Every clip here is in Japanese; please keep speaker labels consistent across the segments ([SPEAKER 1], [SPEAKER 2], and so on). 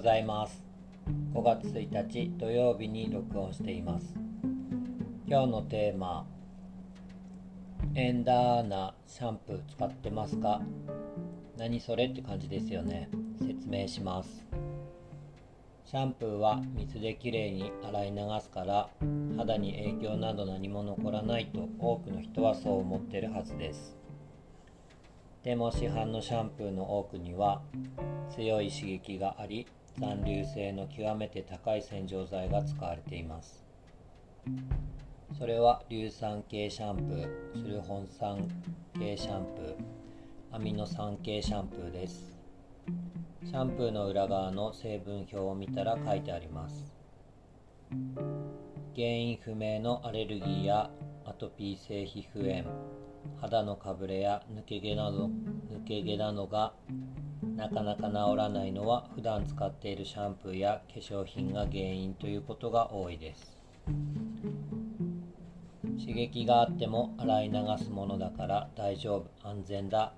[SPEAKER 1] ございます。5月1日土曜日に録音しています。今日のテーマエンダーなシャンプー使ってますか？何それって感じですよね。説明します。シャンプーは水できれいに洗い流すから肌に影響など何も残らないと多くの人はそう思ってるはずです。でも市販のシャンプーの多くには強い刺激があり残留性の極めて高い洗浄剤が使われています。それは硫酸系シャンプースルホン酸系シャンプーアミノ酸系シャンプーです。シャンプーの裏側の成分表を見たら書いてあります。原因不明のアレルギーやアトピー性皮膚炎肌のかぶれや抜け毛など抜け毛などがなかなか治らないのは普段使っているシャンプーや化粧品が原因ということが多いです。刺激があっても洗い流すものだから大丈夫安全だ。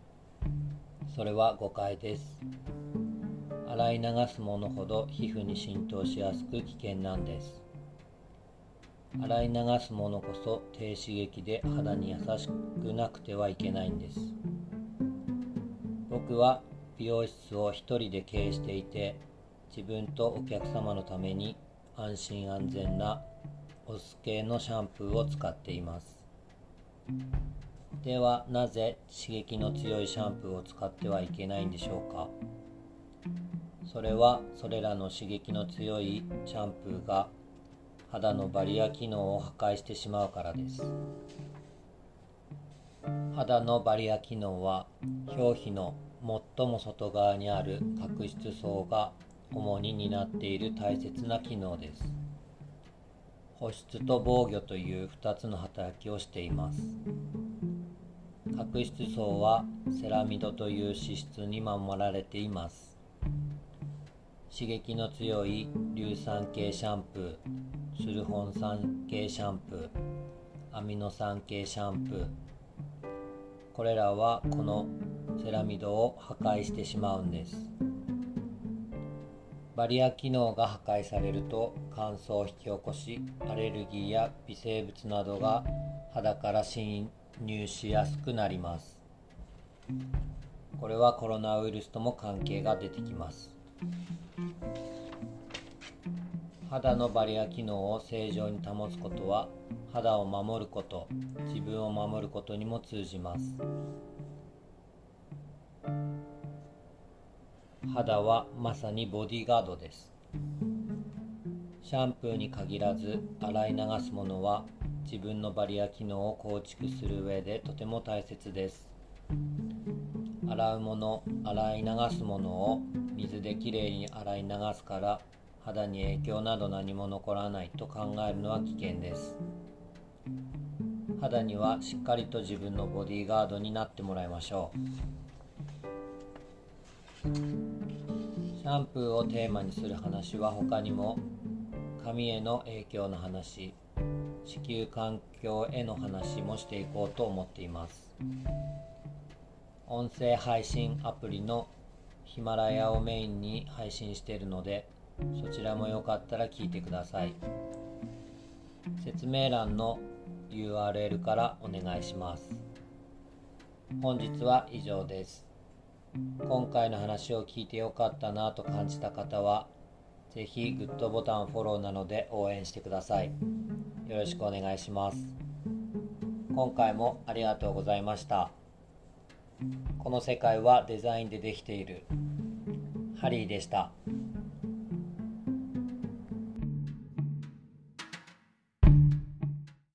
[SPEAKER 1] それは誤解です。洗い流すものほど皮膚に浸透しやすく危険なんです。洗い流すものこそ低刺激で肌に優しくなくてはいけないんです。僕は美容室を一人で経営していて自分とお客様のために安心安全なオス系のシャンプーを使っています。ではなぜ刺激の強いシャンプーを使ってはいけないんでしょうか？それはそれらの刺激の強いシャンプーが肌のバリア機能を破壊してしまうからです。肌のバリア機能は表皮の最も外側にある角質層が主に担っている大切な機能です。保湿と防御という2つの働きをしています。角質層はセラミドという脂質に守られています。刺激の強い硫酸系シャンプースルホン酸系シャンプーアミノ酸系シャンプー。これらはこのセラミドを破壊してしまうんです。バリア機能が破壊されると乾燥を引き起こしアレルギーや微生物などが肌から侵入しやすくなります。これはコロナウイルスとも関係が出てきます。肌のバリア機能を正常に保つことは肌を守ること自分を守ることにも通じます。肌はまさにボディーガードです。シャンプーに限らず洗い流すものは自分のバリア機能を構築する上でとても大切です。洗うもの洗い流すものを水できれいに洗い流すから肌に影響など何も残らないと考えるのは危険です。肌にはしっかりと自分のボディーガードになってもらいましょう。シャンプーをテーマにする話は他にも髪への影響の話地球環境への話もしていこうと思っています。音声配信アプリのヒマラヤをメインに配信しているのでそちらもよかったら聞いてください。説明欄の URL からお願いします。本日は以上です。今回の話を聞いてよかったなと感じた方は是非グッドボタンフォローなので応援してください。よろしくお願いします。今回もありがとうございました。この世界はデザインでできている。ハリーでした。